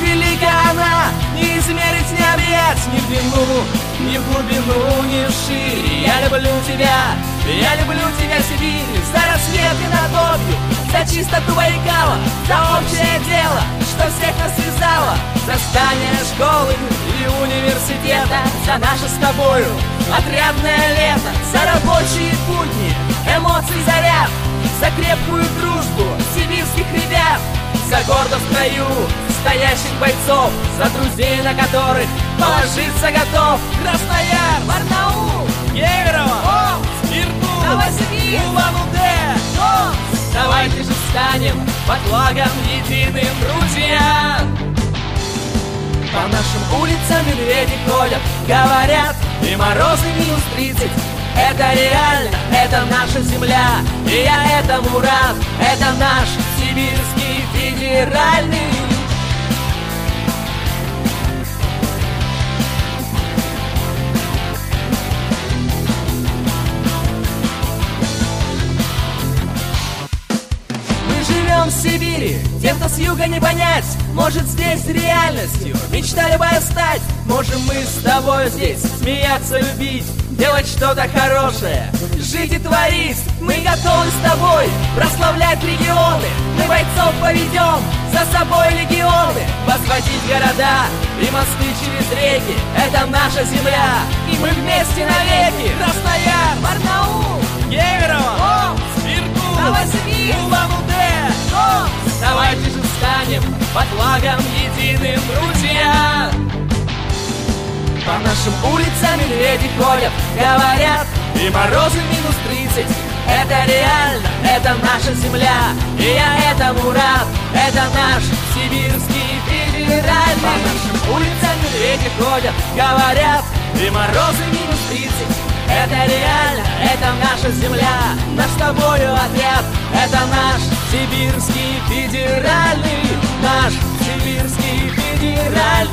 велика она. Не измерить, не объять ни в длину Ни в глубину, ни в шире Я люблю тебя, я люблю тебя, Сибирь За рассвет и над обью За чистоту Байкала За общее дело, что всех нас связало. За здание школы и университета За наше с тобою отрядное лето За рабочие будни, эмоций заряд За крепкую дружбу За гордо в строю стоящих бойцов За друзей, на которых положиться готов. Краснояр, Барнаул, Кемерово, Омск, Иркутск, Новосибирск, Улан-Удэ, Томск. Давайте же станем под флагом единым, друзья. По нашим улицам медведи ходят, говорят, и морозы минус тридцать. Это реально, это наша земля, и я этому рад. Это наш федеральный живем в Сибири Тем, кто с юга не понять Может здесь реальностью Мечта любая стать Можем мы с тобой здесь Смеяться, любить Делать что-то хорошее Жить и творить. Мы готовы с тобой Прославлять регионы бойцов поведем. За собой легионы. Возводить города И мосты через реки. Это наша земля. И мы вместе навеки Краснояр, Барнаул, Кемерово, Омск, Иркутск, Новосибирск, Улан-Удэ, Томск Давайте же станем под флагом единым, друзья. По нашим улицам медведи ходят, говорят. И морозы минус тридцать. Это реально, это наша земля И я этому рад, это наш сибирский федеральный По нашим улицам медведи ходят, говорят И морозы минус тридцать. Это реально, это наша земля, наш с тобою отряд, это наш сибирский федеральный, наш сибирский федеральный.